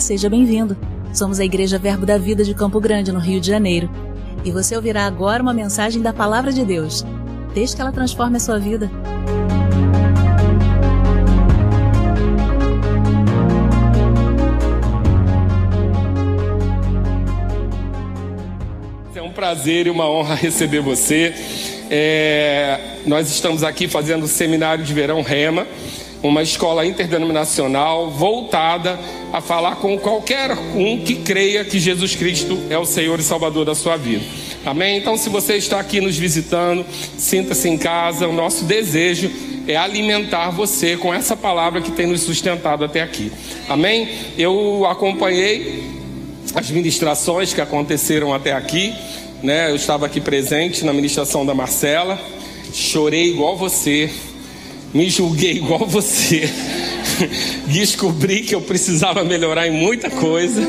Seja bem-vindo. Somos a Igreja Verbo da Vida de Campo Grande, no Rio de Janeiro. E você ouvirá agora uma mensagem da Palavra de Deus. Desde que ela transforme a sua vida. É um prazer e uma honra receber você. É, nós estamos aqui fazendo o seminário de verão Rema uma escola interdenominacional voltada a falar com qualquer um que creia que Jesus Cristo é o Senhor e Salvador da sua vida. Amém? Então, se você está aqui nos visitando, sinta-se em casa. O nosso desejo é alimentar você com essa palavra que tem nos sustentado até aqui. Amém? Eu acompanhei as ministrações que aconteceram até aqui. Né? Eu estava aqui presente na ministração da Marcela. Chorei igual você me julguei igual você, descobri que eu precisava melhorar em muita coisa,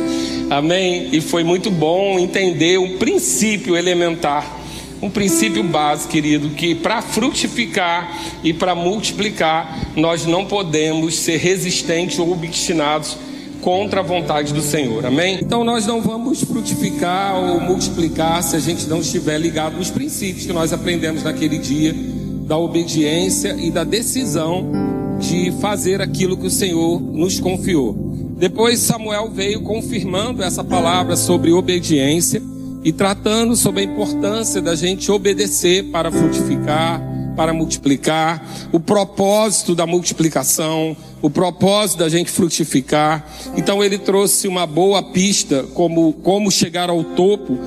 amém? E foi muito bom entender um princípio elementar, um princípio básico, querido, que para frutificar e para multiplicar, nós não podemos ser resistentes ou obstinados contra a vontade do Senhor, amém? Então nós não vamos frutificar ou multiplicar se a gente não estiver ligado nos princípios que nós aprendemos naquele dia da obediência e da decisão de fazer aquilo que o Senhor nos confiou. Depois Samuel veio confirmando essa palavra sobre obediência e tratando sobre a importância da gente obedecer para frutificar, para multiplicar, o propósito da multiplicação, o propósito da gente frutificar. Então ele trouxe uma boa pista como como chegar ao topo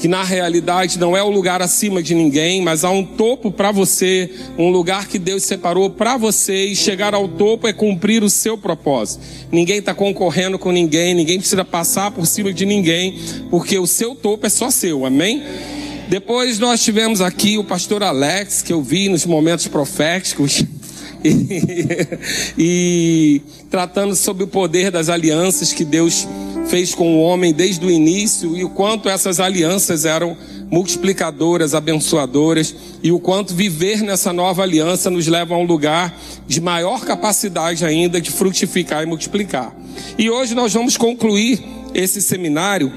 que na realidade não é o lugar acima de ninguém, mas há um topo para você, um lugar que Deus separou para você e chegar ao topo é cumprir o seu propósito. Ninguém está concorrendo com ninguém, ninguém precisa passar por cima de ninguém, porque o seu topo é só seu, amém? Depois nós tivemos aqui o pastor Alex, que eu vi nos momentos proféticos. E, e tratando sobre o poder das alianças que Deus fez com o homem desde o início e o quanto essas alianças eram multiplicadoras, abençoadoras e o quanto viver nessa nova aliança nos leva a um lugar de maior capacidade ainda de frutificar e multiplicar. E hoje nós vamos concluir esse seminário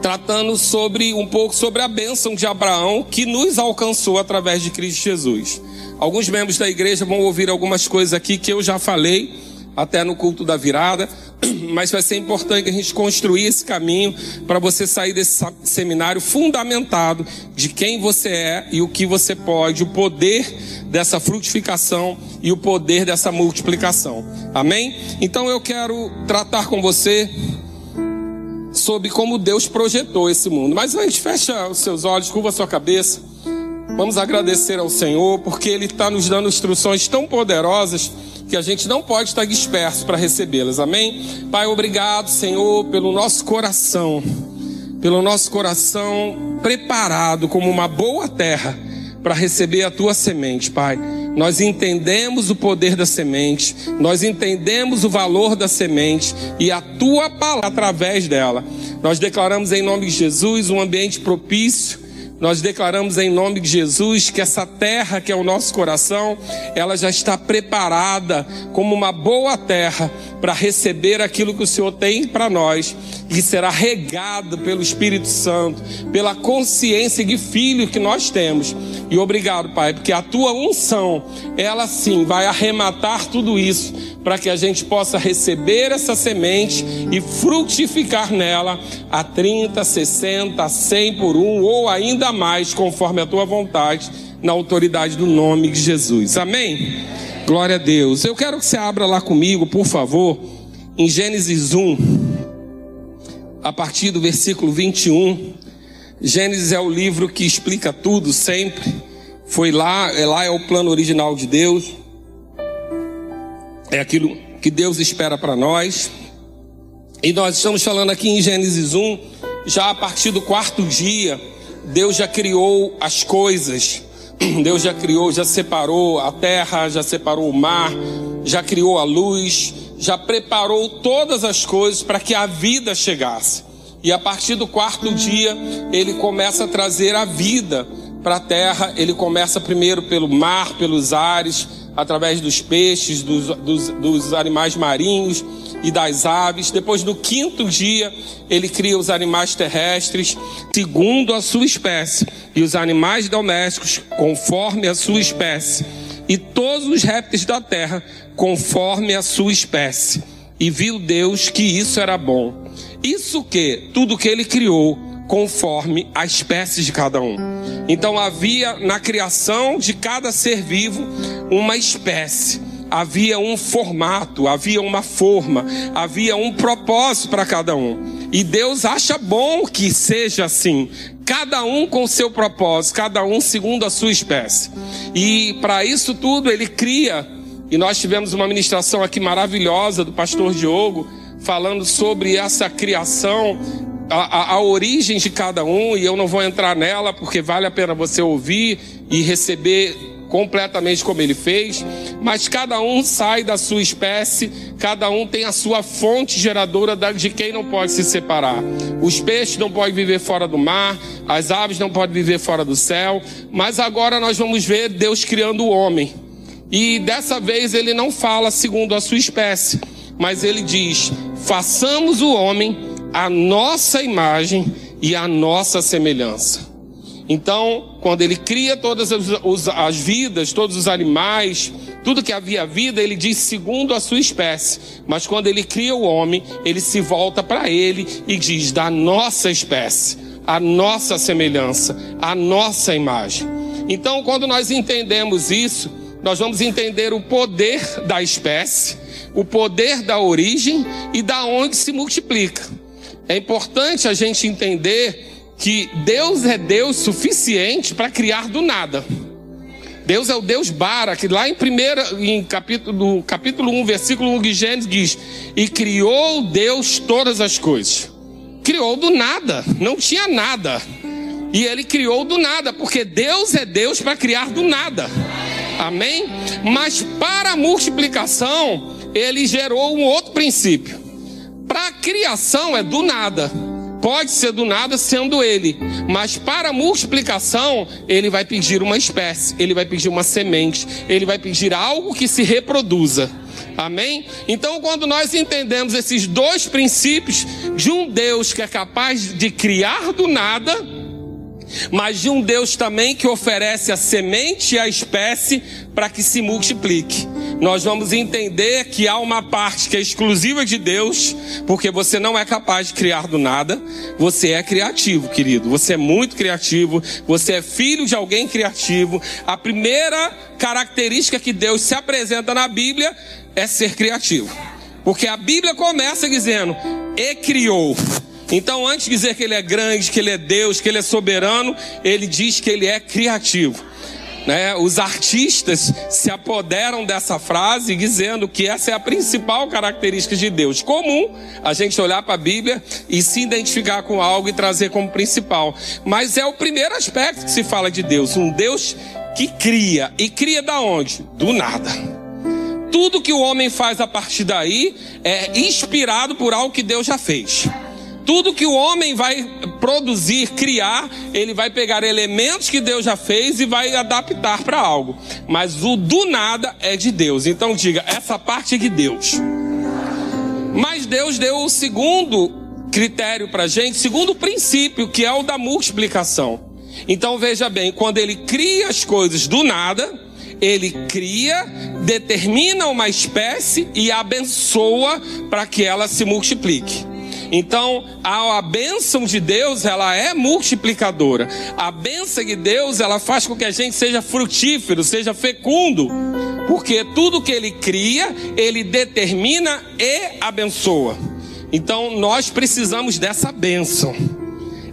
tratando sobre um pouco sobre a bênção de Abraão que nos alcançou através de Cristo Jesus. Alguns membros da igreja vão ouvir algumas coisas aqui que eu já falei até no culto da virada, mas vai ser importante que a gente construir esse caminho para você sair desse seminário fundamentado de quem você é e o que você pode, o poder dessa frutificação e o poder dessa multiplicação. Amém? Então eu quero tratar com você sobre como Deus projetou esse mundo. Mas antes, fecha os seus olhos, curva a sua cabeça. Vamos agradecer ao Senhor, porque Ele está nos dando instruções tão poderosas que a gente não pode estar disperso para recebê-las. Amém? Pai, obrigado, Senhor, pelo nosso coração, pelo nosso coração preparado como uma boa terra para receber a tua semente, Pai. Nós entendemos o poder da semente, nós entendemos o valor da semente e a tua palavra através dela. Nós declaramos em nome de Jesus um ambiente propício nós declaramos em nome de Jesus que essa terra que é o nosso coração, ela já está preparada como uma boa terra para receber aquilo que o Senhor tem para nós e será regado pelo Espírito Santo, pela consciência de filho que nós temos. E obrigado, Pai, porque a tua unção, ela sim vai arrematar tudo isso para que a gente possa receber essa semente e frutificar nela a 30, 60, 100 por um ou ainda mais, conforme a tua vontade, na autoridade do nome de Jesus. Amém? Glória a Deus. Eu quero que você abra lá comigo, por favor, em Gênesis 1, a partir do versículo 21. Gênesis é o livro que explica tudo sempre. Foi lá, é lá é o plano original de Deus. É aquilo que Deus espera para nós. E nós estamos falando aqui em Gênesis 1, já a partir do quarto dia, Deus já criou as coisas Deus já criou, já separou a terra, já separou o mar, já criou a luz, já preparou todas as coisas para que a vida chegasse. E a partir do quarto dia, ele começa a trazer a vida para a terra. Ele começa primeiro pelo mar, pelos ares, através dos peixes, dos, dos, dos animais marinhos e das aves. Depois, no quinto dia, ele cria os animais terrestres, segundo a sua espécie, e os animais domésticos, conforme a sua espécie, e todos os répteis da terra, conforme a sua espécie. E viu Deus que isso era bom. Isso que? Tudo que ele criou conforme a espécie de cada um. Então havia na criação de cada ser vivo uma espécie havia um formato, havia uma forma, havia um propósito para cada um. E Deus acha bom que seja assim, cada um com seu propósito, cada um segundo a sua espécie. E para isso tudo ele cria, e nós tivemos uma ministração aqui maravilhosa do pastor Diogo, falando sobre essa criação a, a, a, origem de cada um, e eu não vou entrar nela porque vale a pena você ouvir e receber completamente como ele fez, mas cada um sai da sua espécie, cada um tem a sua fonte geradora de quem não pode se separar. Os peixes não podem viver fora do mar, as aves não podem viver fora do céu, mas agora nós vamos ver Deus criando o homem. E dessa vez ele não fala segundo a sua espécie, mas ele diz: façamos o homem a nossa imagem e a nossa semelhança. Então, quando ele cria todas as, as, vidas, todos os animais, tudo que havia vida, ele diz segundo a sua espécie. Mas quando ele cria o homem, ele se volta para ele e diz da nossa espécie, a nossa semelhança, a nossa imagem. Então, quando nós entendemos isso, nós vamos entender o poder da espécie, o poder da origem e da onde se multiplica. É importante a gente entender que Deus é Deus suficiente para criar do nada. Deus é o Deus Bara, que lá em primeira, em capítulo, capítulo 1, versículo 1 de Gênesis diz: E criou Deus todas as coisas. Criou do nada, não tinha nada. E ele criou do nada, porque Deus é Deus para criar do nada. Amém? Mas para a multiplicação, ele gerou um outro princípio. Para a criação é do nada. Pode ser do nada sendo ele, mas para multiplicação, ele vai pedir uma espécie, ele vai pedir uma semente, ele vai pedir algo que se reproduza. Amém? Então, quando nós entendemos esses dois princípios de um Deus que é capaz de criar do nada, mas de um Deus também que oferece a semente e a espécie para que se multiplique. Nós vamos entender que há uma parte que é exclusiva de Deus, porque você não é capaz de criar do nada. Você é criativo, querido. Você é muito criativo. Você é filho de alguém criativo. A primeira característica que Deus se apresenta na Bíblia é ser criativo. Porque a Bíblia começa dizendo: e criou. Então, antes de dizer que ele é grande, que ele é Deus, que ele é soberano, ele diz que ele é criativo. Né? Os artistas se apoderam dessa frase dizendo que essa é a principal característica de Deus. Comum a gente olhar para a Bíblia e se identificar com algo e trazer como principal. Mas é o primeiro aspecto que se fala de Deus. Um Deus que cria. E cria da onde? Do nada. Tudo que o homem faz a partir daí é inspirado por algo que Deus já fez tudo que o homem vai produzir, criar, ele vai pegar elementos que Deus já fez e vai adaptar para algo. Mas o do nada é de Deus. Então diga, essa parte é de Deus. Mas Deus deu o segundo critério para gente, segundo princípio, que é o da multiplicação. Então veja bem, quando ele cria as coisas do nada, ele cria, determina uma espécie e abençoa para que ela se multiplique. Então, a, a bênção de Deus, ela é multiplicadora. A bênção de Deus, ela faz com que a gente seja frutífero, seja fecundo. Porque tudo que ele cria, ele determina e abençoa. Então, nós precisamos dessa bênção.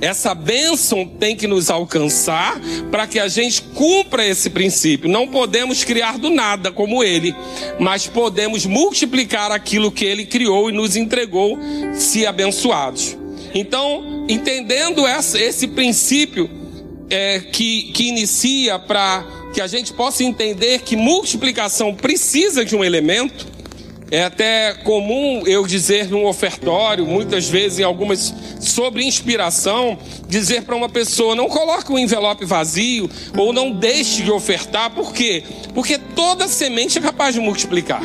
Essa bênção tem que nos alcançar para que a gente cumpra esse princípio. Não podemos criar do nada como ele, mas podemos multiplicar aquilo que ele criou e nos entregou, se abençoados. Então, entendendo essa, esse princípio é, que, que inicia para que a gente possa entender que multiplicação precisa de um elemento, É até comum eu dizer num ofertório, muitas vezes em algumas sobre inspiração, dizer para uma pessoa: não coloque um envelope vazio ou não deixe de ofertar, por quê? Porque toda semente é capaz de multiplicar.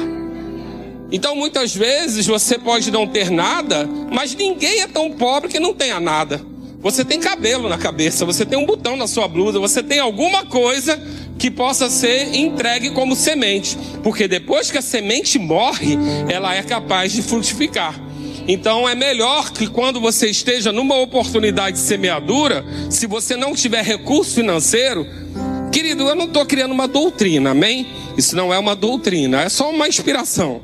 Então muitas vezes você pode não ter nada, mas ninguém é tão pobre que não tenha nada. Você tem cabelo na cabeça, você tem um botão na sua blusa, você tem alguma coisa que possa ser entregue como semente, porque depois que a semente morre, ela é capaz de frutificar. Então é melhor que quando você esteja numa oportunidade de semeadura, se você não tiver recurso financeiro, querido, eu não estou criando uma doutrina, amém? Isso não é uma doutrina, é só uma inspiração.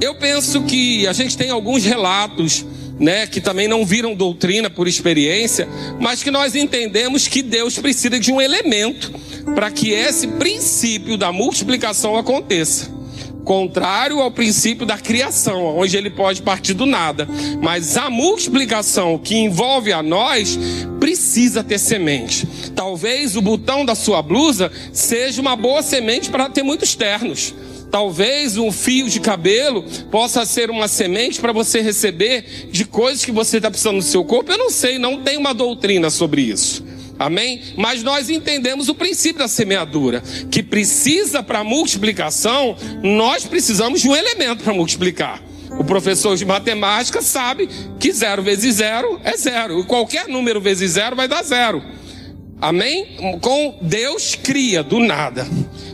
Eu penso que a gente tem alguns relatos né, que também não viram doutrina por experiência, mas que nós entendemos que Deus precisa de um elemento para que esse princípio da multiplicação aconteça. Contrário ao princípio da criação, onde ele pode partir do nada. Mas a multiplicação que envolve a nós precisa ter semente. Talvez o botão da sua blusa seja uma boa semente para ter muitos ternos. Talvez um fio de cabelo possa ser uma semente para você receber de coisas que você está precisando no seu corpo. Eu não sei, não tem uma doutrina sobre isso. Amém? Mas nós entendemos o princípio da semeadura, que precisa para multiplicação, nós precisamos de um elemento para multiplicar. O professor de matemática sabe que zero vezes zero é zero. E qualquer número vezes zero vai dar zero. Amém? Com Deus cria do nada.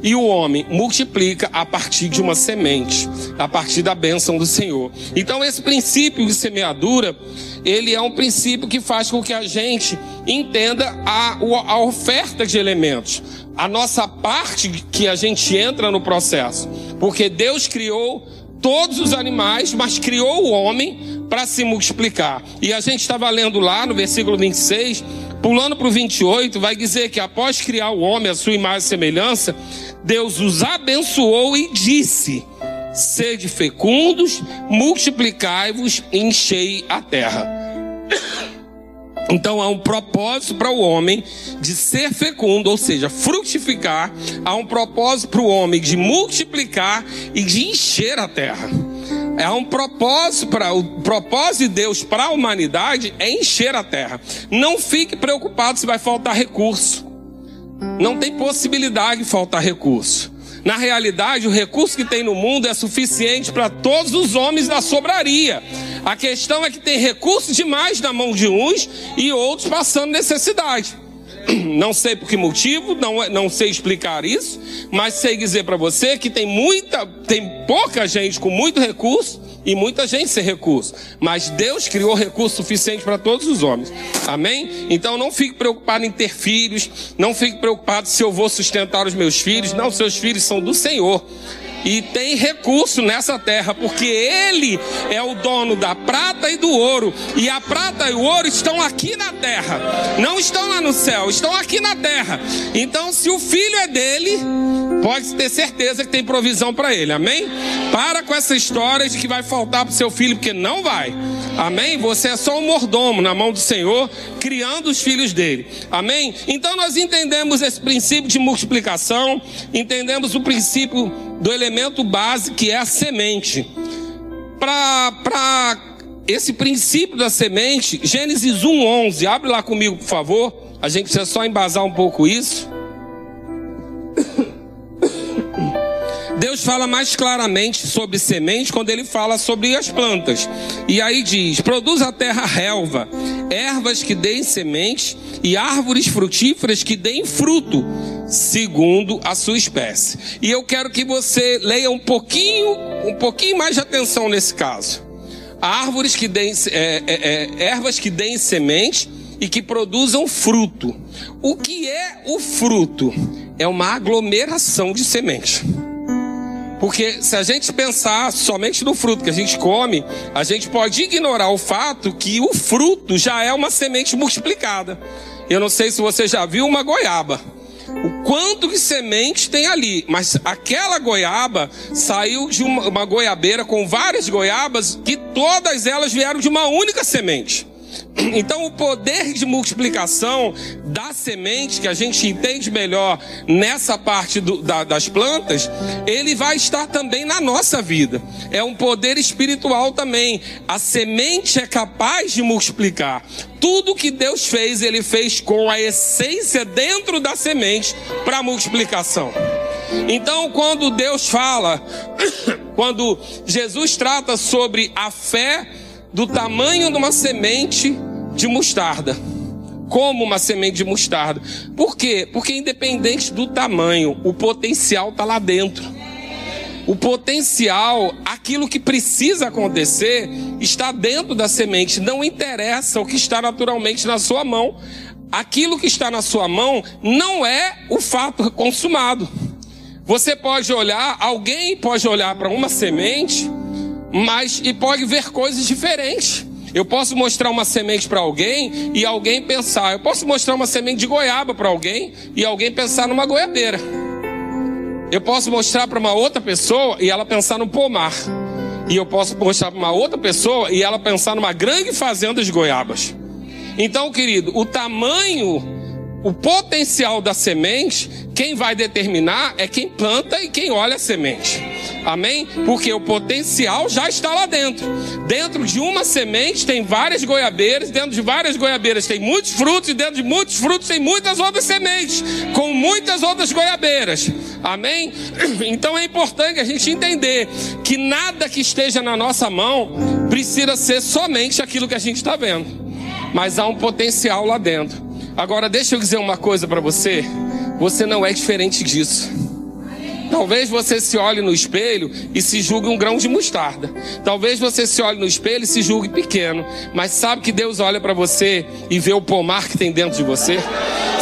E o homem multiplica a partir de uma semente, a partir da bênção do Senhor. Então esse princípio de semeadura, ele é um princípio que faz com que a gente entenda a, a oferta de elementos. A nossa parte que a gente entra no processo. Porque Deus criou todos os animais, mas criou o homem para se multiplicar. E a gente estava lendo lá no versículo 26 Pulando para o 28, vai dizer que após criar o homem, a sua imagem e semelhança, Deus os abençoou e disse: Sede fecundos, multiplicai-vos, enchei a terra. Então há um propósito para o homem de ser fecundo, ou seja, frutificar. Há um propósito para o homem de multiplicar e de encher a terra. É um propósito para o propósito de Deus para a humanidade é encher a terra. Não fique preocupado se vai faltar recurso. Não tem possibilidade de faltar recurso. Na realidade, o recurso que tem no mundo é suficiente para todos os homens da sobraria. A questão é que tem recurso demais na mão de uns e outros passando necessidade. Não sei por que motivo, não, não sei explicar isso, mas sei dizer para você que tem muita, tem pouca gente com muito recurso e muita gente sem recurso. Mas Deus criou recurso suficiente para todos os homens. Amém? Então não fique preocupado em ter filhos, não fique preocupado se eu vou sustentar os meus filhos. Não, seus filhos são do Senhor e tem recurso nessa terra, porque Ele é o dono da prata e do ouro, e a prata e o ouro estão aqui na terra, não estão lá no céu, estão aqui na terra. Então, se o filho é dele, pode ter certeza que tem provisão para ele, amém? Para com essa história de que vai faltar para o seu filho, porque não vai, amém? Você é só um mordomo na mão do Senhor, criando os filhos dele, amém? Então, nós entendemos esse princípio de multiplicação, entendemos o princípio do elemento base que é a semente. Para esse princípio da semente, Gênesis 1:11, abre lá comigo, por favor. A gente precisa só embasar um pouco isso. Deus fala mais claramente sobre semente quando ele fala sobre as plantas. E aí diz: produz a terra relva, ervas que deem semente e árvores frutíferas que deem fruto, segundo a sua espécie. E eu quero que você leia um pouquinho, um pouquinho mais de atenção nesse caso. Árvores que deem, é, é, é, ervas que deem semente e que produzam fruto. O que é o fruto? É uma aglomeração de semente. Porque se a gente pensar somente no fruto que a gente come, a gente pode ignorar o fato que o fruto já é uma semente multiplicada. Eu não sei se você já viu uma goiaba. O quanto de semente tem ali, mas aquela goiaba saiu de uma, uma goiabeira com várias goiabas que todas elas vieram de uma única semente. Então, o poder de multiplicação da semente, que a gente entende melhor nessa parte do, da, das plantas, ele vai estar também na nossa vida. É um poder espiritual também. A semente é capaz de multiplicar. Tudo que Deus fez, ele fez com a essência dentro da semente para multiplicação. Então, quando Deus fala, quando Jesus trata sobre a fé do tamanho de uma semente de mostarda, como uma semente de mostarda. Por quê? Porque independente do tamanho, o potencial está lá dentro. O potencial, aquilo que precisa acontecer, está dentro da semente. Não interessa o que está naturalmente na sua mão. Aquilo que está na sua mão não é o fato consumado. Você pode olhar, alguém pode olhar para uma semente, mas e pode ver coisas diferentes. Eu posso mostrar uma semente para alguém e alguém pensar. Eu posso mostrar uma semente de goiaba para alguém e alguém pensar numa goiabeira. Eu posso mostrar para uma outra pessoa e ela pensar no pomar. E eu posso mostrar para uma outra pessoa e ela pensar numa grande fazenda de goiabas. Então, querido, o tamanho o potencial da semente, quem vai determinar é quem planta e quem olha a semente. Amém? Porque o potencial já está lá dentro. Dentro de uma semente tem várias goiabeiras, dentro de várias goiabeiras tem muitos frutos, e dentro de muitos frutos tem muitas outras sementes, com muitas outras goiabeiras. Amém? Então é importante a gente entender que nada que esteja na nossa mão precisa ser somente aquilo que a gente está vendo, mas há um potencial lá dentro. Agora, deixa eu dizer uma coisa para você: você não é diferente disso. Talvez você se olhe no espelho e se julgue um grão de mostarda. Talvez você se olhe no espelho e se julgue pequeno. Mas sabe que Deus olha para você e vê o pomar que tem dentro de você?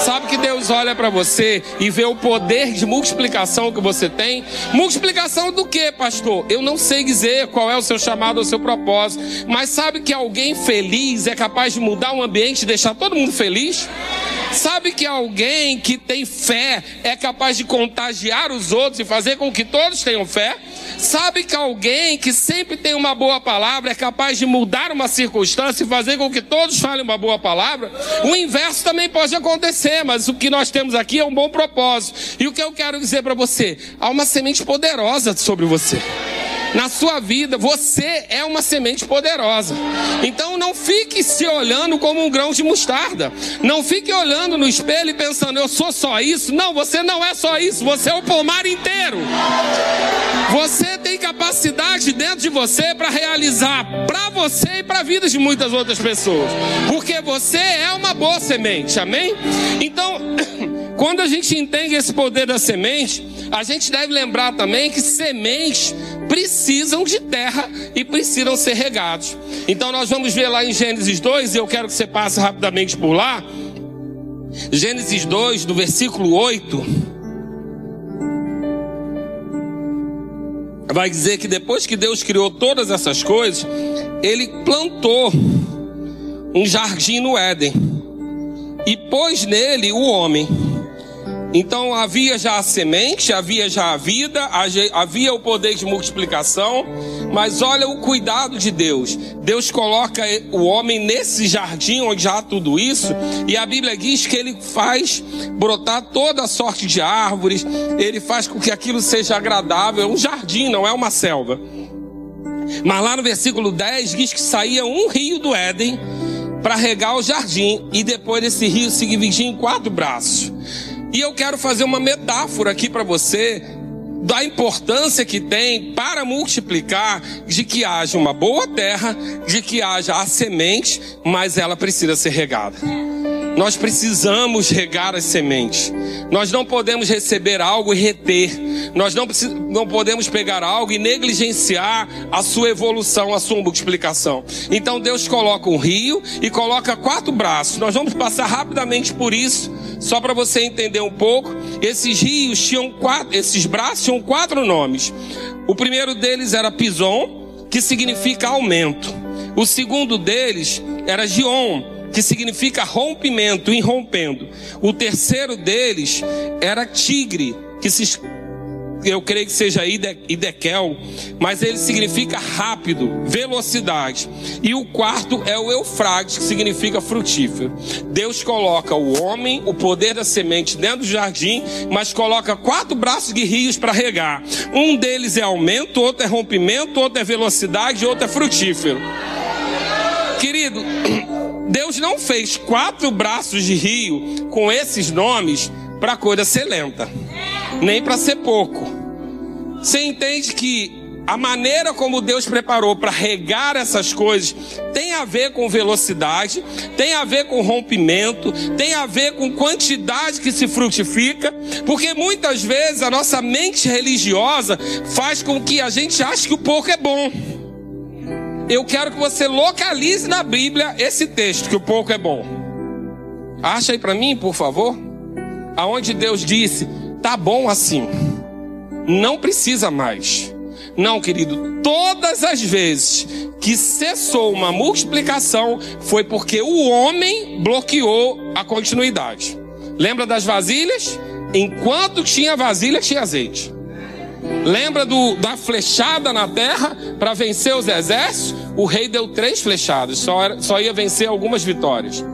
Sabe que Deus olha para você e vê o poder de multiplicação que você tem? Multiplicação do que, pastor? Eu não sei dizer qual é o seu chamado o seu propósito. Mas sabe que alguém feliz é capaz de mudar o ambiente e deixar todo mundo feliz? Sabe que alguém que tem fé é capaz de contagiar os outros e fazer com que todos tenham fé? Sabe que alguém que sempre tem uma boa palavra é capaz de mudar uma circunstância e fazer com que todos falem uma boa palavra? O inverso também pode acontecer, mas o que nós temos aqui é um bom propósito. E o que eu quero dizer para você? Há uma semente poderosa sobre você na sua vida, você é uma semente poderosa. Então não fique se olhando como um grão de mostarda. Não fique olhando no espelho e pensando, eu sou só isso. Não, você não é só isso, você é o pomar inteiro. Você tem capacidade dentro de você para realizar para você e para a vida de muitas outras pessoas. Porque você é uma boa semente, amém? Então, quando a gente entende esse poder da semente, a gente deve lembrar também que sementes precisam de terra e precisam ser regados. Então nós vamos ver lá em Gênesis 2, e eu quero que você passe rapidamente por lá. Gênesis 2, do versículo 8. Vai dizer que depois que Deus criou todas essas coisas, ele plantou um jardim no Éden e pôs nele o homem. Então havia já a semente, havia já a vida, havia o poder de multiplicação, mas olha o cuidado de Deus. Deus coloca o homem nesse jardim onde há tudo isso, e a Bíblia diz que ele faz brotar toda sorte de árvores, ele faz com que aquilo seja agradável. É um jardim, não é uma selva. Mas lá no versículo 10 diz que saía um rio do Éden para regar o jardim, e depois esse rio se dividia em quatro braços. E eu quero fazer uma metáfora aqui para você da importância que tem para multiplicar, de que haja uma boa terra, de que haja a semente, mas ela precisa ser regada. Nós precisamos regar as sementes. Nós não podemos receber algo e reter. Nós não, não podemos pegar algo e negligenciar a sua evolução, a sua multiplicação. Então Deus coloca um rio e coloca quatro braços. Nós vamos passar rapidamente por isso, só para você entender um pouco. Esses rios tinham quatro, esses braços tinham quatro nomes. O primeiro deles era Pison, que significa aumento. O segundo deles era Gion, que significa rompimento, irrompendo. O terceiro deles era tigre, que se eu creio que seja Idekel, mas ele significa rápido, velocidade. E o quarto é o Eufrates, que significa frutífero. Deus coloca o homem, o poder da semente dentro do jardim, mas coloca quatro braços de rios para regar. Um deles é aumento, outro é rompimento, outro é velocidade, outro é frutífero. Querido, Deus não fez quatro braços de rio com esses nomes para coisa ser lenta, nem para ser pouco. Você entende que a maneira como Deus preparou para regar essas coisas tem a ver com velocidade, tem a ver com rompimento, tem a ver com quantidade que se frutifica, porque muitas vezes a nossa mente religiosa faz com que a gente ache que o pouco é bom. Eu quero que você localize na Bíblia esse texto, que o pouco é bom. Acha aí para mim, por favor aonde Deus disse: tá bom assim, não precisa mais. Não, querido, todas as vezes que cessou uma multiplicação foi porque o homem bloqueou a continuidade. Lembra das vasilhas? Enquanto tinha vasilha, tinha azeite. Lembra do, da flechada na terra para vencer os exércitos? O rei deu três flechadas, só, era, só ia vencer algumas vitórias.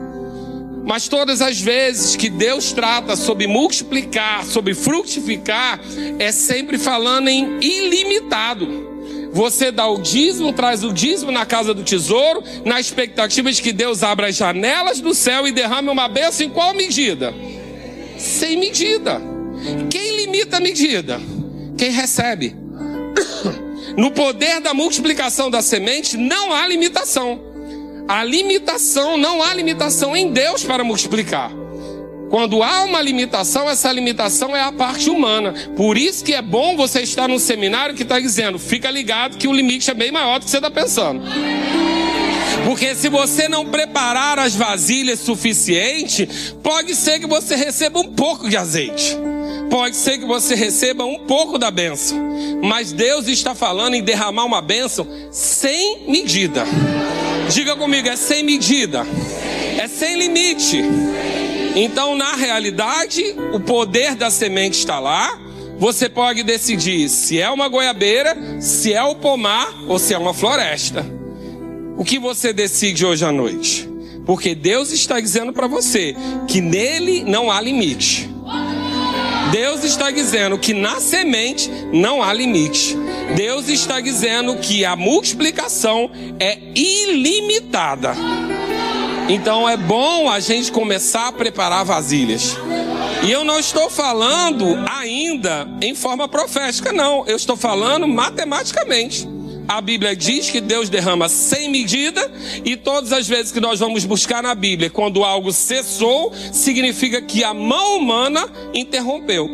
Mas todas as vezes que Deus trata sobre multiplicar, sobre frutificar, é sempre falando em ilimitado. Você dá o dízimo, traz o dízimo na casa do tesouro, na expectativa de que Deus abra as janelas do céu e derrame uma bênção em qual medida? Sem medida. Quem limita a medida? Quem recebe. No poder da multiplicação da semente não há limitação. A limitação, não há limitação em Deus para multiplicar. Quando há uma limitação, essa limitação é a parte humana. Por isso que é bom você estar num seminário que está dizendo, fica ligado que o limite é bem maior do que você está pensando. Porque se você não preparar as vasilhas suficiente, pode ser que você receba um pouco de azeite. Pode ser que você receba um pouco da bênção. Mas Deus está falando em derramar uma bênção sem medida. Diga comigo, é sem medida, é sem limite. Então, na realidade, o poder da semente está lá. Você pode decidir se é uma goiabeira, se é o pomar ou se é uma floresta. O que você decide hoje à noite? Porque Deus está dizendo para você que nele não há limite. Deus está dizendo que na semente não há limite. Deus está dizendo que a multiplicação é ilimitada. Então é bom a gente começar a preparar vasilhas. E eu não estou falando ainda em forma profética, não. Eu estou falando matematicamente. A Bíblia diz que Deus derrama sem medida, e todas as vezes que nós vamos buscar na Bíblia, quando algo cessou, significa que a mão humana interrompeu.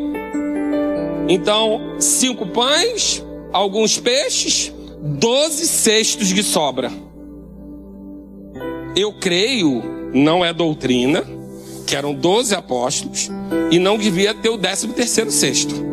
Então, cinco pães, alguns peixes, doze cestos de sobra. Eu creio, não é doutrina, que eram doze apóstolos e não devia ter o décimo terceiro cesto.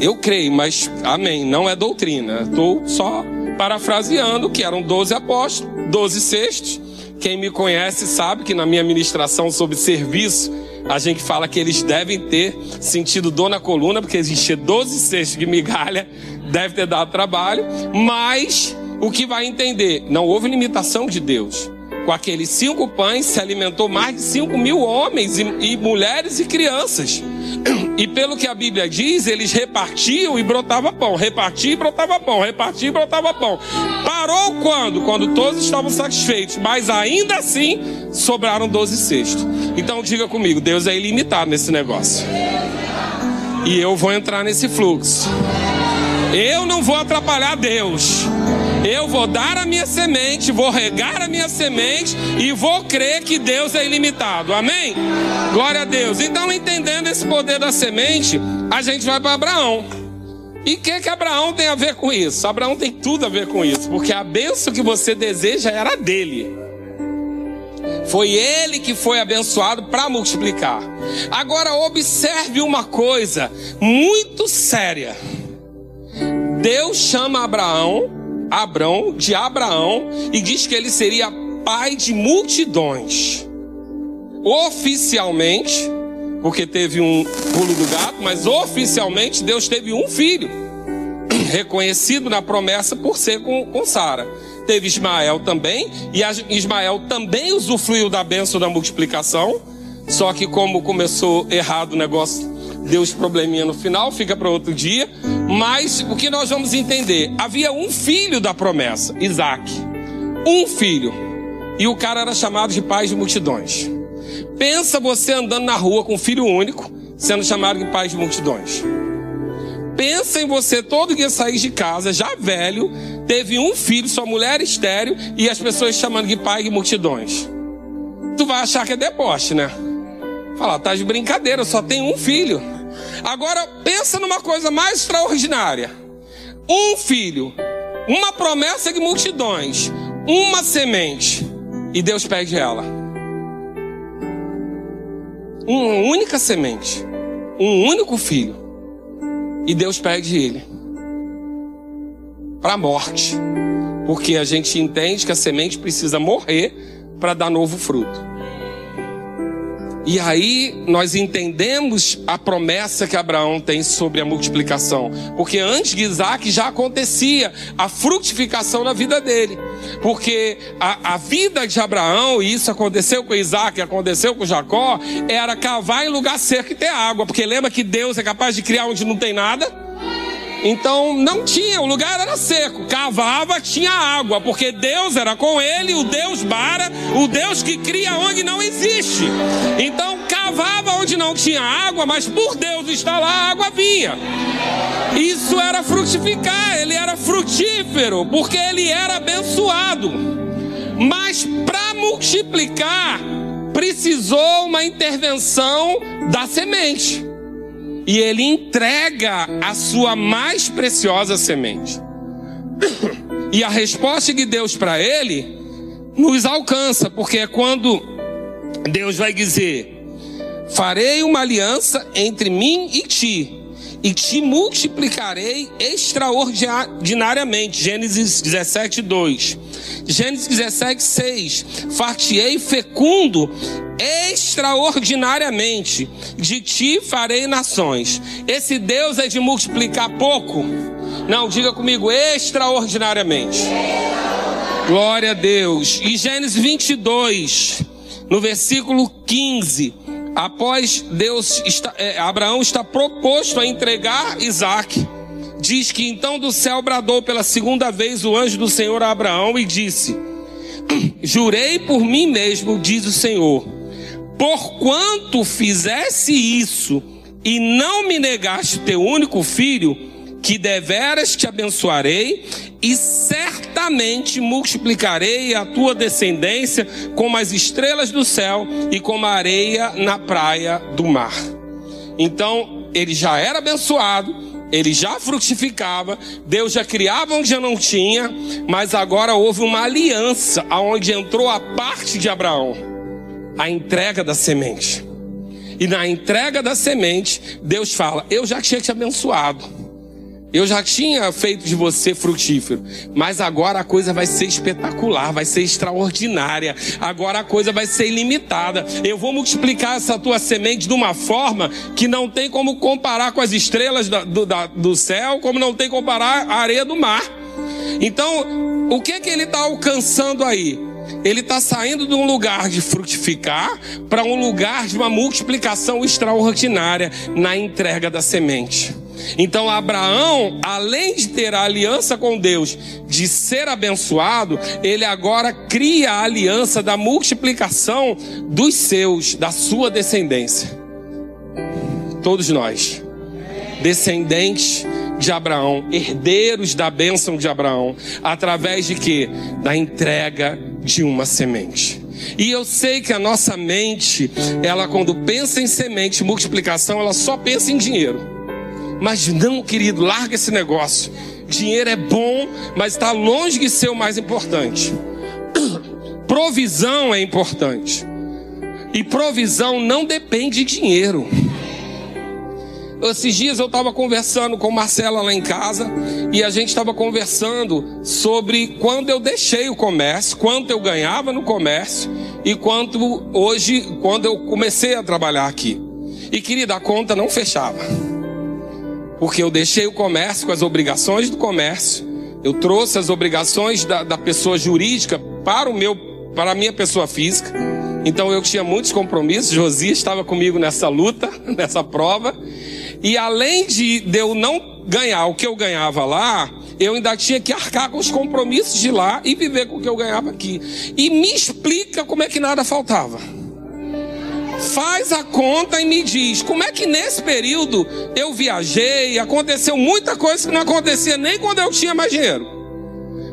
Eu creio, mas amém, não é doutrina. Estou só parafraseando que eram doze apóstolos, doze cestos. Quem me conhece sabe que na minha ministração sobre serviço a gente fala que eles devem ter sentido dor na coluna, porque existia 12 cestos de migalha, deve ter dado trabalho, mas o que vai entender? Não houve limitação de Deus. Com aqueles cinco pães se alimentou mais de cinco mil homens e, e mulheres e crianças. E pelo que a Bíblia diz, eles repartiam e brotava pão, repartia e brotava pão, repartia e brotava pão. Parou quando? Quando todos estavam satisfeitos, mas ainda assim sobraram doze cestos. Então diga comigo, Deus é ilimitado nesse negócio. E eu vou entrar nesse fluxo. Eu não vou atrapalhar Deus. Eu vou dar a minha semente, vou regar a minha semente e vou crer que Deus é ilimitado. Amém? Glória a Deus. Então, entendendo esse poder da semente, a gente vai para Abraão. E o que, que Abraão tem a ver com isso? Abraão tem tudo a ver com isso, porque a bênção que você deseja era dele. Foi ele que foi abençoado para multiplicar. Agora observe uma coisa muito séria. Deus chama Abraão Abrão, de Abraão, e diz que ele seria pai de multidões. Oficialmente, porque teve um pulo do gato, mas oficialmente Deus teve um filho, reconhecido na promessa por ser com, com Sara. Teve Ismael também, e Ismael também usufruiu da bênção da multiplicação, só que como começou errado o negócio, deu os probleminha no final, fica para outro dia. Mas o que nós vamos entender? Havia um filho da promessa, Isaac. Um filho. E o cara era chamado de pai de multidões. Pensa você andando na rua com um filho único, sendo chamado de pai de multidões. Pensa em você todo dia sair de casa, já velho, teve um filho, sua mulher estéreo, e as pessoas chamando de pai de multidões. Tu vai achar que é deboche, né? Falar, tá de brincadeira, só tem um filho. Agora pensa numa coisa mais extraordinária. Um filho, uma promessa de multidões, uma semente, e Deus pede ela uma única semente, um único filho, e Deus pede ele para a morte, porque a gente entende que a semente precisa morrer para dar novo fruto. E aí nós entendemos a promessa que Abraão tem sobre a multiplicação. Porque antes de Isaac já acontecia a frutificação na vida dele. Porque a, a vida de Abraão, e isso aconteceu com Isaac, aconteceu com Jacó, era cavar em lugar seco e ter água. Porque lembra que Deus é capaz de criar onde não tem nada? Então não tinha, o lugar era seco. Cavava, tinha água, porque Deus era com ele, o Deus bara, o Deus que cria onde não existe. Então cavava onde não tinha água, mas por Deus estar lá, a água vinha. Isso era frutificar, ele era frutífero, porque ele era abençoado. Mas para multiplicar, precisou uma intervenção da semente e ele entrega a sua mais preciosa semente. E a resposta de Deus para ele nos alcança, porque é quando Deus vai dizer: Farei uma aliança entre mim e ti, e te multiplicarei extraordinariamente. Gênesis 17, 2. Gênesis 17, 6. Fartiei fecundo extraordinariamente, de ti farei nações. Esse Deus é de multiplicar pouco? Não, diga comigo, extraordinariamente. Glória a Deus. E Gênesis 22, no versículo 15 após Deus está, é, Abraão está proposto a entregar Isaac, diz que então do céu bradou pela segunda vez o anjo do Senhor a Abraão e disse: Jurei por mim mesmo, diz o Senhor, porquanto fizesse isso e não me negaste teu único filho, que deveras te abençoarei e certamente multiplicarei a tua descendência como as estrelas do céu e como a areia na praia do mar. Então, ele já era abençoado, ele já frutificava, Deus já criava onde já não tinha, mas agora houve uma aliança aonde entrou a parte de Abraão, a entrega da semente. E na entrega da semente, Deus fala: Eu já tinha te abençoado. Eu já tinha feito de você frutífero, mas agora a coisa vai ser espetacular, vai ser extraordinária. Agora a coisa vai ser ilimitada. Eu vou multiplicar essa tua semente de uma forma que não tem como comparar com as estrelas do, do céu, como não tem comparar a areia do mar. Então, o que que ele está alcançando aí? Ele está saindo de um lugar de frutificar para um lugar de uma multiplicação extraordinária na entrega da semente. Então Abraão, além de ter a aliança com Deus, de ser abençoado, ele agora cria a aliança da multiplicação dos seus, da sua descendência. Todos nós, descendentes de Abraão, herdeiros da bênção de Abraão, através de quê? Da entrega de uma semente. E eu sei que a nossa mente, ela quando pensa em semente, multiplicação, ela só pensa em dinheiro. Mas não, querido, larga esse negócio. Dinheiro é bom, mas está longe de ser o mais importante. Provisão é importante. E provisão não depende de dinheiro. Esses dias eu estava conversando com Marcela lá em casa e a gente estava conversando sobre quando eu deixei o comércio, quanto eu ganhava no comércio e quanto hoje, quando eu comecei a trabalhar aqui. E querida, a conta não fechava. Porque eu deixei o comércio com as obrigações do comércio. Eu trouxe as obrigações da, da pessoa jurídica para o meu, para a minha pessoa física. Então eu tinha muitos compromissos. Josias estava comigo nessa luta, nessa prova. E além de, de eu não ganhar o que eu ganhava lá, eu ainda tinha que arcar com os compromissos de lá e viver com o que eu ganhava aqui. E me explica como é que nada faltava. Faz a conta e me diz como é que nesse período eu viajei, aconteceu muita coisa que não acontecia nem quando eu tinha mais dinheiro.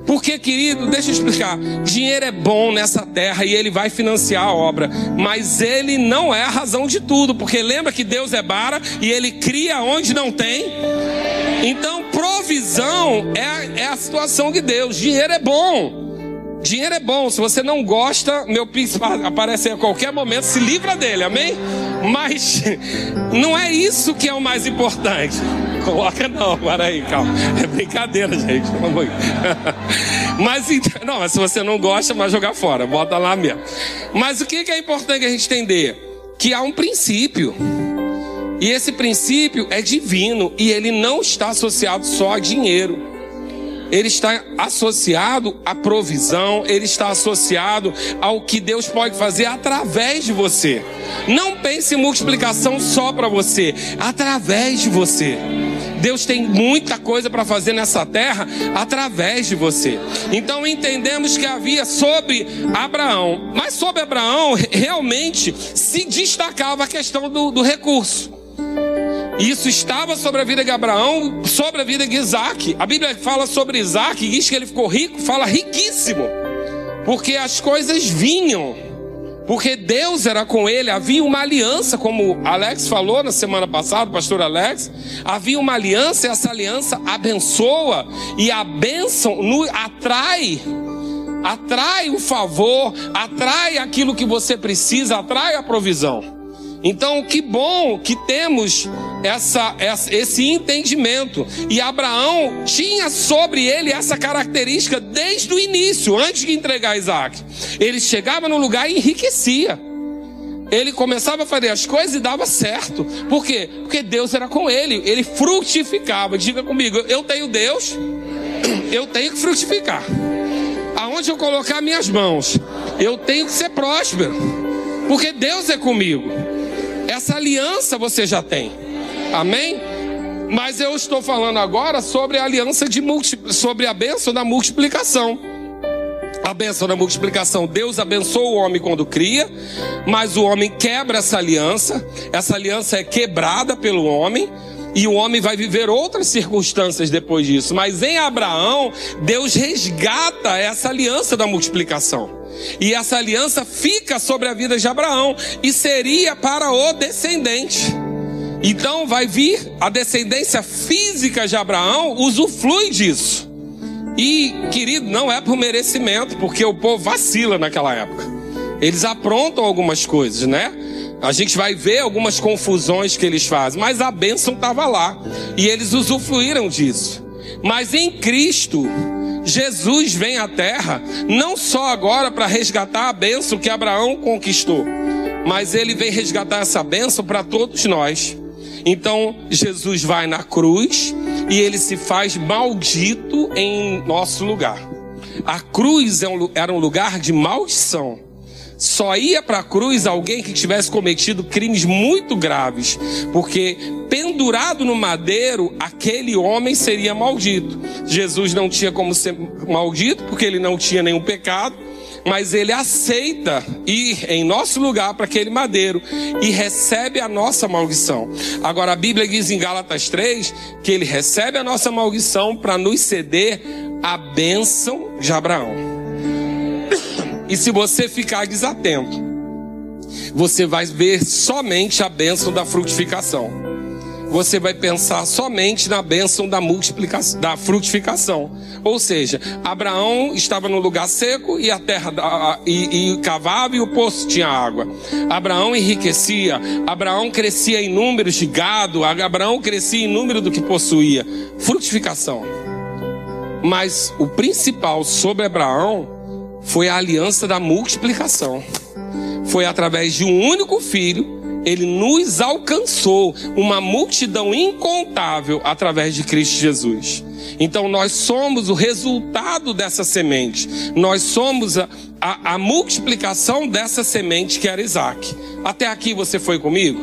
Porque, querido, deixa eu explicar: dinheiro é bom nessa terra e ele vai financiar a obra, mas ele não é a razão de tudo, porque lembra que Deus é bara e ele cria onde não tem. Então, provisão é, é a situação de Deus. Dinheiro é bom. Dinheiro é bom, se você não gosta, meu príncipe aparece a qualquer momento, se livra dele, amém? Mas não é isso que é o mais importante. Coloca não, para aí, calma. É brincadeira, gente. Mas não, se você não gosta, vai jogar fora, bota lá mesmo. Mas o que é importante a gente entender? Que há um princípio. E esse princípio é divino e ele não está associado só a dinheiro ele está associado à provisão, ele está associado ao que Deus pode fazer através de você. Não pense em multiplicação só para você, através de você. Deus tem muita coisa para fazer nessa terra através de você. Então entendemos que havia sobre Abraão, mas sobre Abraão realmente se destacava a questão do, do recurso. Isso estava sobre a vida de Abraão, sobre a vida de Isaac. A Bíblia fala sobre Isaac, diz que ele ficou rico, fala riquíssimo, porque as coisas vinham, porque Deus era com ele, havia uma aliança, como Alex falou na semana passada, pastor Alex, havia uma aliança, e essa aliança abençoa, e a bênção atrai atrai o favor, atrai aquilo que você precisa, atrai a provisão. Então, que bom que temos essa, esse entendimento. E Abraão tinha sobre ele essa característica desde o início, antes de entregar Isaac. Ele chegava no lugar e enriquecia. Ele começava a fazer as coisas e dava certo. Por quê? Porque Deus era com ele. Ele frutificava. Diga comigo, eu tenho Deus, eu tenho que frutificar. Aonde eu colocar minhas mãos, eu tenho que ser próspero. Porque Deus é comigo. Essa aliança você já tem. Amém? Mas eu estou falando agora sobre a aliança de multi... sobre a bênção da multiplicação. A bênção da multiplicação, Deus abençoa o homem quando cria, mas o homem quebra essa aliança, essa aliança é quebrada pelo homem, e o homem vai viver outras circunstâncias depois disso. Mas em Abraão, Deus resgata essa aliança da multiplicação. E essa aliança fica sobre a vida de Abraão e seria para o descendente. Então vai vir a descendência física de Abraão, usufrui disso. E, querido, não é por merecimento, porque o povo vacila naquela época. Eles aprontam algumas coisas, né? A gente vai ver algumas confusões que eles fazem, mas a bênção estava lá e eles usufruíram disso. Mas em Cristo, Jesus vem à terra não só agora para resgatar a bênção que Abraão conquistou, mas ele vem resgatar essa bênção para todos nós. Então Jesus vai na cruz e ele se faz maldito em nosso lugar. A cruz é era um lugar de maldição. Só ia para a cruz alguém que tivesse cometido crimes muito graves, porque pendurado no madeiro, aquele homem seria maldito. Jesus não tinha como ser maldito, porque ele não tinha nenhum pecado, mas ele aceita ir em nosso lugar para aquele madeiro e recebe a nossa maldição. Agora a Bíblia diz em Gálatas 3 que ele recebe a nossa maldição para nos ceder a bênção de Abraão. E se você ficar desatento, você vai ver somente a bênção da frutificação. Você vai pensar somente na bênção da multiplicação, da frutificação. Ou seja, Abraão estava no lugar seco e a terra e, e cavava e o poço tinha água. Abraão enriquecia, Abraão crescia em números de gado, Abraão crescia em número do que possuía. Frutificação. Mas o principal sobre Abraão foi a aliança da multiplicação. Foi através de um único filho ele nos alcançou uma multidão incontável através de Cristo Jesus. Então nós somos o resultado dessa semente. Nós somos a, a, a multiplicação dessa semente que era Isaac. Até aqui você foi comigo?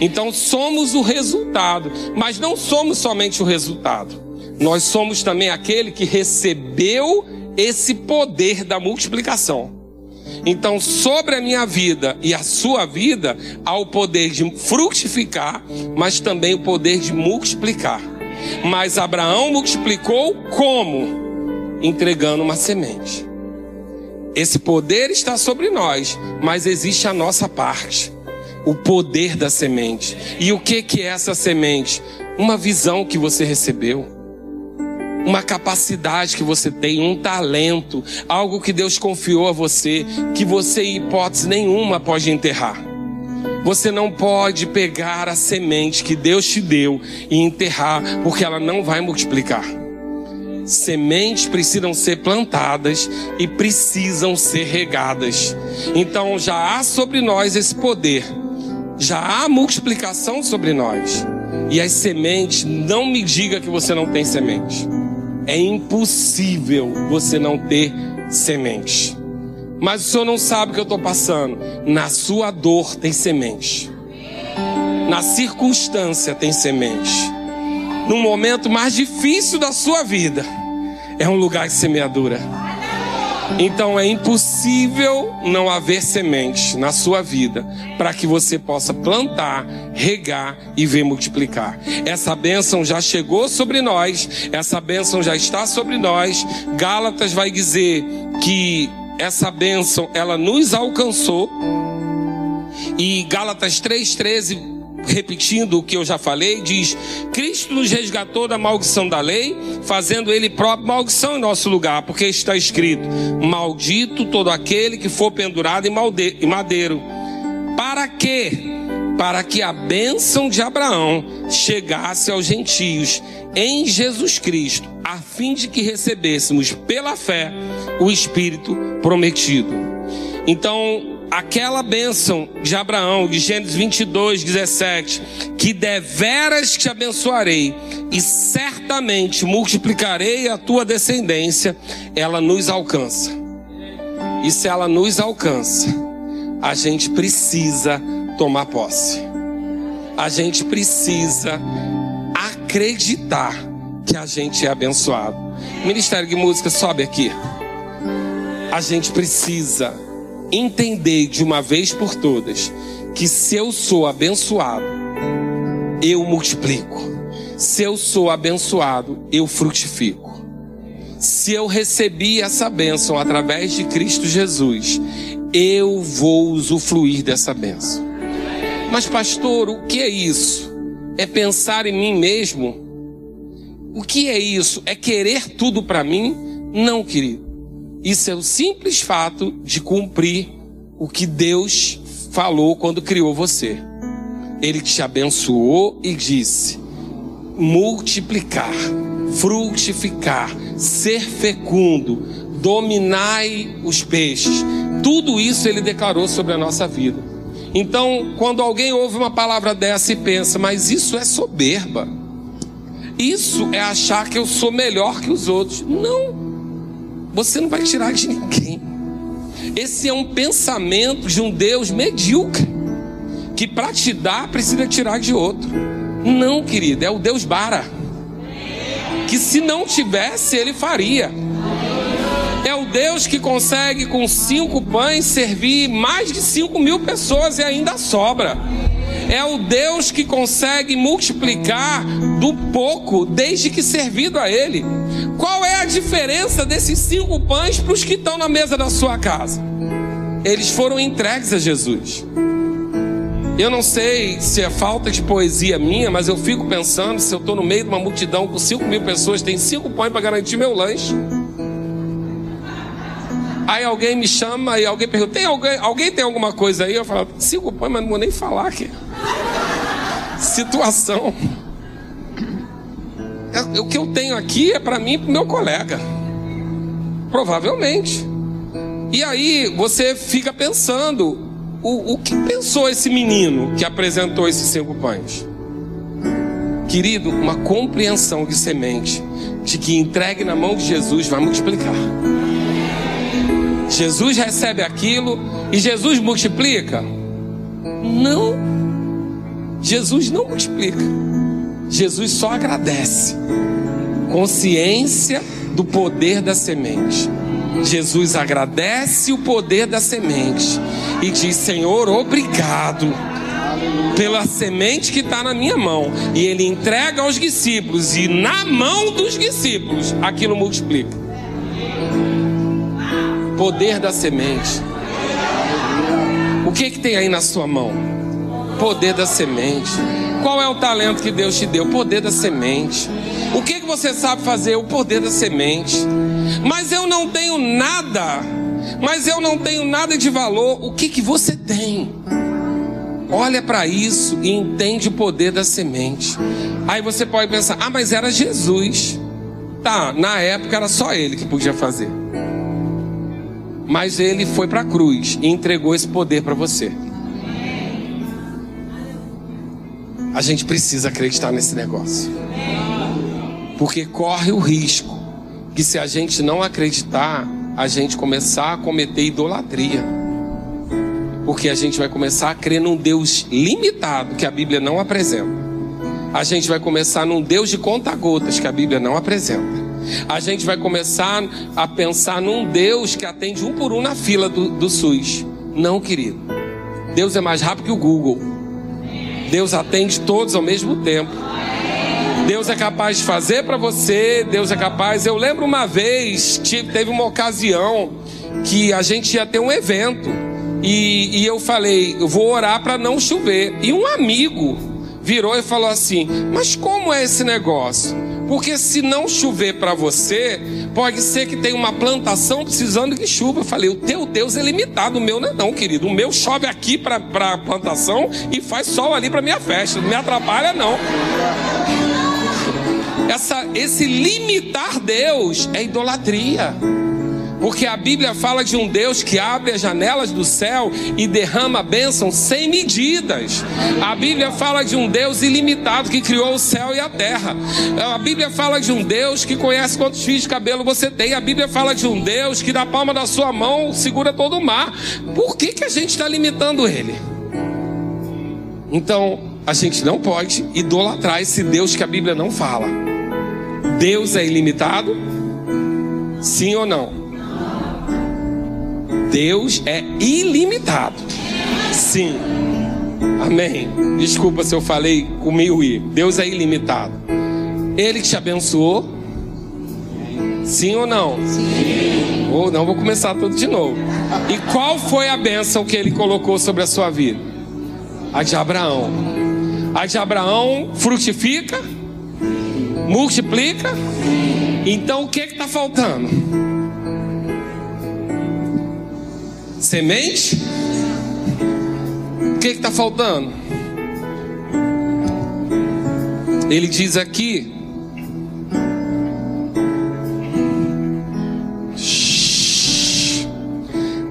Então somos o resultado, mas não somos somente o resultado. Nós somos também aquele que recebeu esse poder da multiplicação. Então, sobre a minha vida e a sua vida, há o poder de frutificar, mas também o poder de multiplicar. Mas Abraão multiplicou como? Entregando uma semente. Esse poder está sobre nós, mas existe a nossa parte. O poder da semente. E o que que é essa semente? Uma visão que você recebeu uma capacidade que você tem, um talento, algo que Deus confiou a você, que você, em hipótese nenhuma, pode enterrar. Você não pode pegar a semente que Deus te deu e enterrar, porque ela não vai multiplicar. Sementes precisam ser plantadas e precisam ser regadas. Então já há sobre nós esse poder, já há multiplicação sobre nós. E as sementes, não me diga que você não tem semente. É impossível você não ter semente. Mas o senhor não sabe o que eu estou passando. Na sua dor tem semente. Na circunstância tem semente. No momento mais difícil da sua vida, é um lugar de semeadura. Então é impossível não haver semente na sua vida para que você possa plantar, regar e ver multiplicar. Essa bênção já chegou sobre nós, essa bênção já está sobre nós. Gálatas vai dizer que essa bênção ela nos alcançou. E Gálatas 3,13 repetindo o que eu já falei, diz: Cristo nos resgatou da maldição da lei, fazendo ele próprio maldição em nosso lugar, porque está escrito: Maldito todo aquele que for pendurado em madeiro. Para quê? Para que a bênção de Abraão chegasse aos gentios em Jesus Cristo, a fim de que recebêssemos pela fé o Espírito prometido. Então, aquela bênção de Abraão, de Gênesis 22, 17, que deveras te abençoarei e certamente multiplicarei a tua descendência, ela nos alcança. E se ela nos alcança, a gente precisa tomar posse. A gente precisa acreditar que a gente é abençoado. Ministério de Música, sobe aqui. A gente precisa entender de uma vez por todas que se eu sou abençoado, eu multiplico. Se eu sou abençoado, eu frutifico. Se eu recebi essa bênção através de Cristo Jesus, eu vou usufruir dessa bênção. Mas, pastor, o que é isso? É pensar em mim mesmo? O que é isso? É querer tudo para mim? Não, querido. Isso é o simples fato de cumprir o que Deus falou quando criou você. Ele te abençoou e disse: multiplicar, frutificar, ser fecundo, dominai os peixes. Tudo isso ele declarou sobre a nossa vida. Então, quando alguém ouve uma palavra dessa e pensa, mas isso é soberba, isso é achar que eu sou melhor que os outros. Não. Você não vai tirar de ninguém. Esse é um pensamento de um Deus medíocre, que para te dar precisa tirar de outro. Não, querido, é o Deus Bara, que se não tivesse, ele faria. É o Deus que consegue com cinco pães servir mais de cinco mil pessoas e ainda sobra. É o Deus que consegue multiplicar do pouco desde que servido a Ele. Qual diferença desses cinco pães para os que estão na mesa da sua casa? Eles foram entregues a Jesus. Eu não sei se é falta de poesia minha, mas eu fico pensando: se eu estou no meio de uma multidão com cinco mil pessoas, tem cinco pães para garantir meu lanche. Aí alguém me chama e alguém pergunta: tem alguém, alguém tem alguma coisa aí? Eu falo: cinco pães, mas não vou nem falar aqui. Situação. O que eu tenho aqui é para mim e para meu colega. Provavelmente. E aí você fica pensando: o, o que pensou esse menino que apresentou esses cinco pães? Querido, uma compreensão de semente de que entregue na mão de Jesus vai multiplicar. Jesus recebe aquilo e Jesus multiplica? Não. Jesus não multiplica. Jesus só agradece. Consciência do poder da semente. Jesus agradece o poder da semente e diz: Senhor, obrigado pela semente que está na minha mão. E ele entrega aos discípulos, e na mão dos discípulos aquilo multiplica. Poder da semente. O que, que tem aí na sua mão? Poder da semente. Qual é o talento que Deus te deu? Poder da semente. O que, que você sabe fazer? O poder da semente. Mas eu não tenho nada. Mas eu não tenho nada de valor. O que, que você tem? Olha para isso e entende o poder da semente. Aí você pode pensar: ah, mas era Jesus. Tá, na época era só ele que podia fazer. Mas ele foi para a cruz e entregou esse poder para você. A gente precisa acreditar nesse negócio. Porque corre o risco que se a gente não acreditar, a gente começar a cometer idolatria. Porque a gente vai começar a crer num Deus limitado que a Bíblia não apresenta. A gente vai começar num Deus de conta-gotas que a Bíblia não apresenta. A gente vai começar a pensar num Deus que atende um por um na fila do, do SUS. Não, querido. Deus é mais rápido que o Google. Deus atende todos ao mesmo tempo. Deus é capaz de fazer para você, Deus é capaz. Eu lembro uma vez, teve uma ocasião que a gente ia ter um evento e, e eu falei, eu vou orar para não chover. E um amigo virou e falou assim: Mas como é esse negócio? Porque se não chover para você, pode ser que tenha uma plantação precisando de chuva. Eu falei, o teu Deus é limitado, o meu não é não, querido. O meu chove aqui para a plantação e faz sol ali para minha festa. Não me atrapalha não. Essa, esse limitar Deus é idolatria. Porque a Bíblia fala de um Deus que abre as janelas do céu e derrama bênção sem medidas. A Bíblia fala de um Deus ilimitado que criou o céu e a terra. A Bíblia fala de um Deus que conhece quantos fios de cabelo você tem. A Bíblia fala de um Deus que na palma da sua mão segura todo o mar. Por que, que a gente está limitando ele? Então, a gente não pode idolatrar esse Deus que a Bíblia não fala. Deus é ilimitado? Sim ou não? Deus é ilimitado. Sim. Amém. Desculpa se eu falei comigo e Deus é ilimitado. Ele que te abençoou? Sim ou não? Sim. Ou não, vou começar tudo de novo. E qual foi a bênção que ele colocou sobre a sua vida? A de Abraão. A de Abraão frutifica, multiplica. Então o que está faltando? Semente? O que está faltando? Ele diz aqui.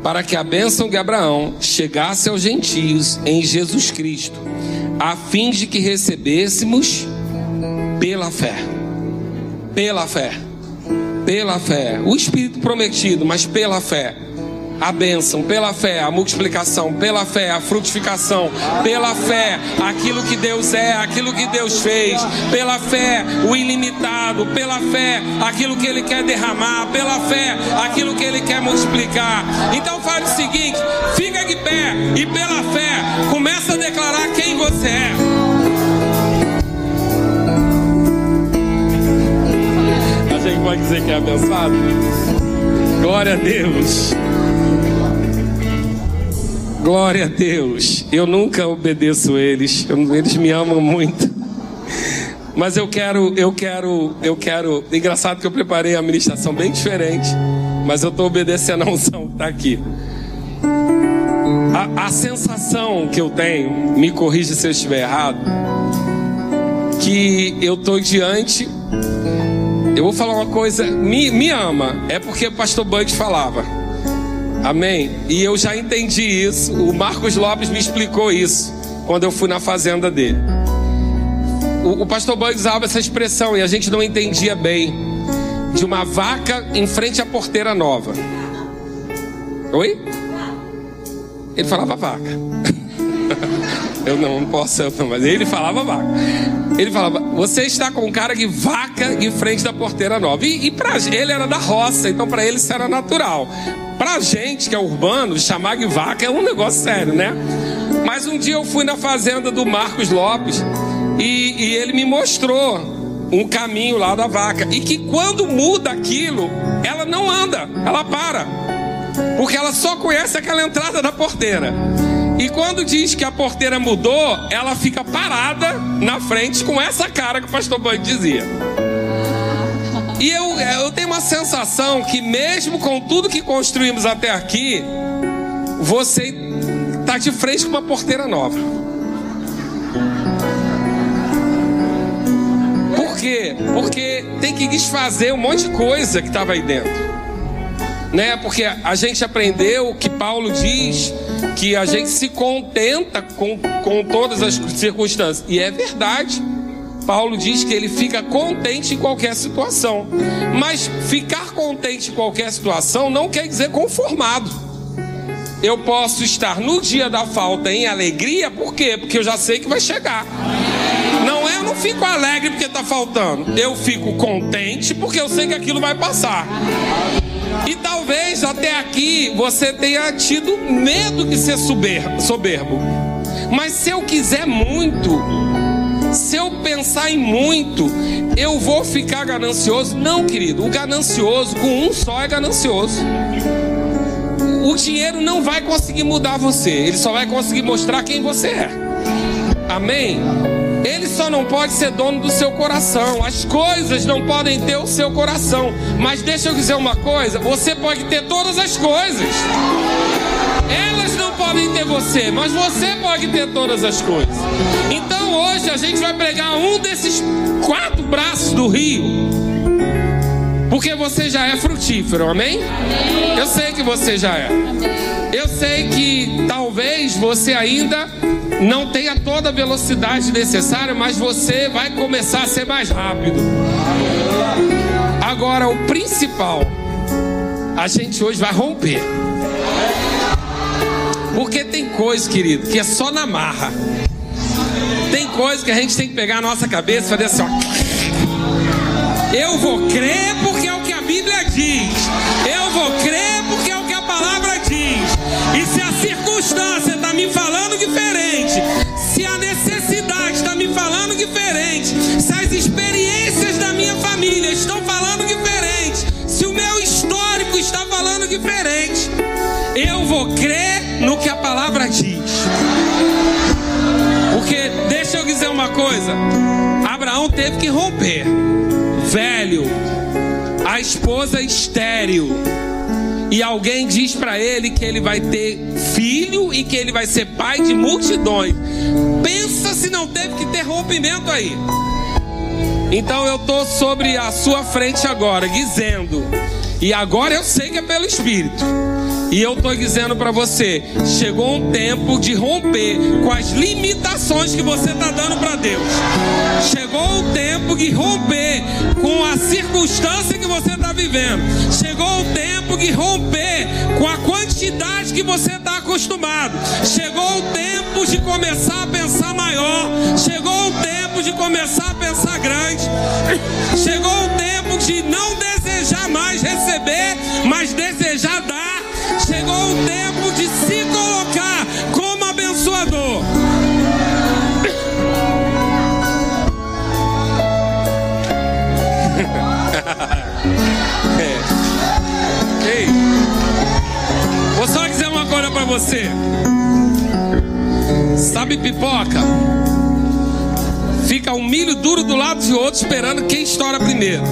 Para que a bênção de Abraão chegasse aos gentios em Jesus Cristo, a fim de que recebêssemos pela fé. Pela fé. Pela fé. O Espírito prometido, mas pela fé a bênção, pela fé, a multiplicação, pela fé, a frutificação, pela fé, aquilo que Deus é, aquilo que Deus fez, pela fé, o ilimitado, pela fé, aquilo que Ele quer derramar, pela fé, aquilo que Ele quer multiplicar. Então fale o seguinte: fica de pé e pela fé, começa a declarar quem você é. A gente pode dizer que é abençoado? Glória a Deus. Glória a Deus. Eu nunca obedeço eles. Eles me amam muito. Mas eu quero, eu quero, eu quero. Engraçado que eu preparei a ministração bem diferente. Mas eu estou obedecendo a unção que está aqui. A, a sensação que eu tenho, me corrija se eu estiver errado, que eu estou diante. Eu vou falar uma coisa, me, me ama, é porque o pastor Bud falava. Amém? E eu já entendi isso. O Marcos Lopes me explicou isso quando eu fui na fazenda dele. O, o pastor Boy usava essa expressão e a gente não entendia bem. De uma vaca em frente à porteira nova. Oi? Ele falava vaca. Eu não, não posso, mas ele falava vaca. Ele falava: Você está com cara de vaca em frente da porteira nova. E, e para ele era da roça, então para ele isso era natural. Para gente que é urbano, chamar de vaca é um negócio sério, né? Mas um dia eu fui na fazenda do Marcos Lopes e, e ele me mostrou um caminho lá da vaca. E que quando muda aquilo, ela não anda, ela para. Porque ela só conhece aquela entrada da porteira. E quando diz que a porteira mudou, ela fica parada na frente com essa cara que o pastor Band dizia. E eu, eu tenho uma sensação que, mesmo com tudo que construímos até aqui, você está de frente com uma porteira nova. Por quê? Porque tem que desfazer um monte de coisa que estava aí dentro né? Porque a gente aprendeu que Paulo diz que a gente se contenta com, com todas as circunstâncias. E é verdade. Paulo diz que ele fica contente em qualquer situação. Mas ficar contente em qualquer situação não quer dizer conformado. Eu posso estar no dia da falta em alegria, por quê? Porque eu já sei que vai chegar. Não é, eu não fico alegre porque está faltando. Eu fico contente porque eu sei que aquilo vai passar. E talvez até aqui você tenha tido medo de ser soberbo. Mas se eu quiser muito, se eu pensar em muito, eu vou ficar ganancioso? Não, querido. O ganancioso, com um só, é ganancioso. O dinheiro não vai conseguir mudar você, ele só vai conseguir mostrar quem você é. Amém? Ele só não pode ser dono do seu coração. As coisas não podem ter o seu coração. Mas deixa eu dizer uma coisa: você pode ter todas as coisas. Elas não podem ter você, mas você pode ter todas as coisas. Hoje a gente vai pregar um desses quatro braços do rio. Porque você já é frutífero, amém? Eu sei que você já é. Eu sei que talvez você ainda não tenha toda a velocidade necessária, mas você vai começar a ser mais rápido. Agora, o principal, a gente hoje vai romper. Porque tem coisa, querido, que é só na marra. Tem coisa que a gente tem que pegar a nossa cabeça e fazer assim, ó. Eu vou crer porque é o que a Bíblia diz. Eu vou crer porque é o que a palavra diz. E se a circunstância está me falando diferente, se a necessidade está me falando diferente, se teve que romper, velho, a esposa estéril e alguém diz para ele que ele vai ter filho e que ele vai ser pai de multidões. Pensa se não teve que ter rompimento aí. Então eu estou sobre a sua frente agora, dizendo, e agora eu sei que é pelo Espírito. E eu estou dizendo para você: chegou um tempo de romper com as limitações que você está dando para Deus. Chegou o tempo de romper com a circunstância que você está vivendo. Chegou o tempo de romper com a quantidade que você está acostumado. Chegou o tempo de começar a pensar maior. Chegou o tempo de começar a pensar grande. Chegou o tempo de não desejar mais receber, mas desejar dar. Chegou o tempo de se colocar como abençoador. é. Ei, vou só dizer uma coisa para você. Sabe pipoca? Fica um milho duro do lado de outro esperando quem estoura primeiro.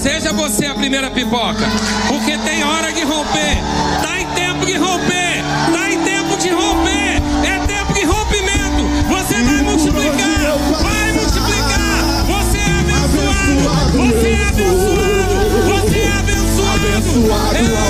Seja você a primeira pipoca, porque tem hora de romper. Tá em tempo de romper. Tá em tempo de romper. É tempo de rompimento. Você vai multiplicar. Vai multiplicar. Você é abençoado. Você é abençoado. Você é abençoado. Abençoado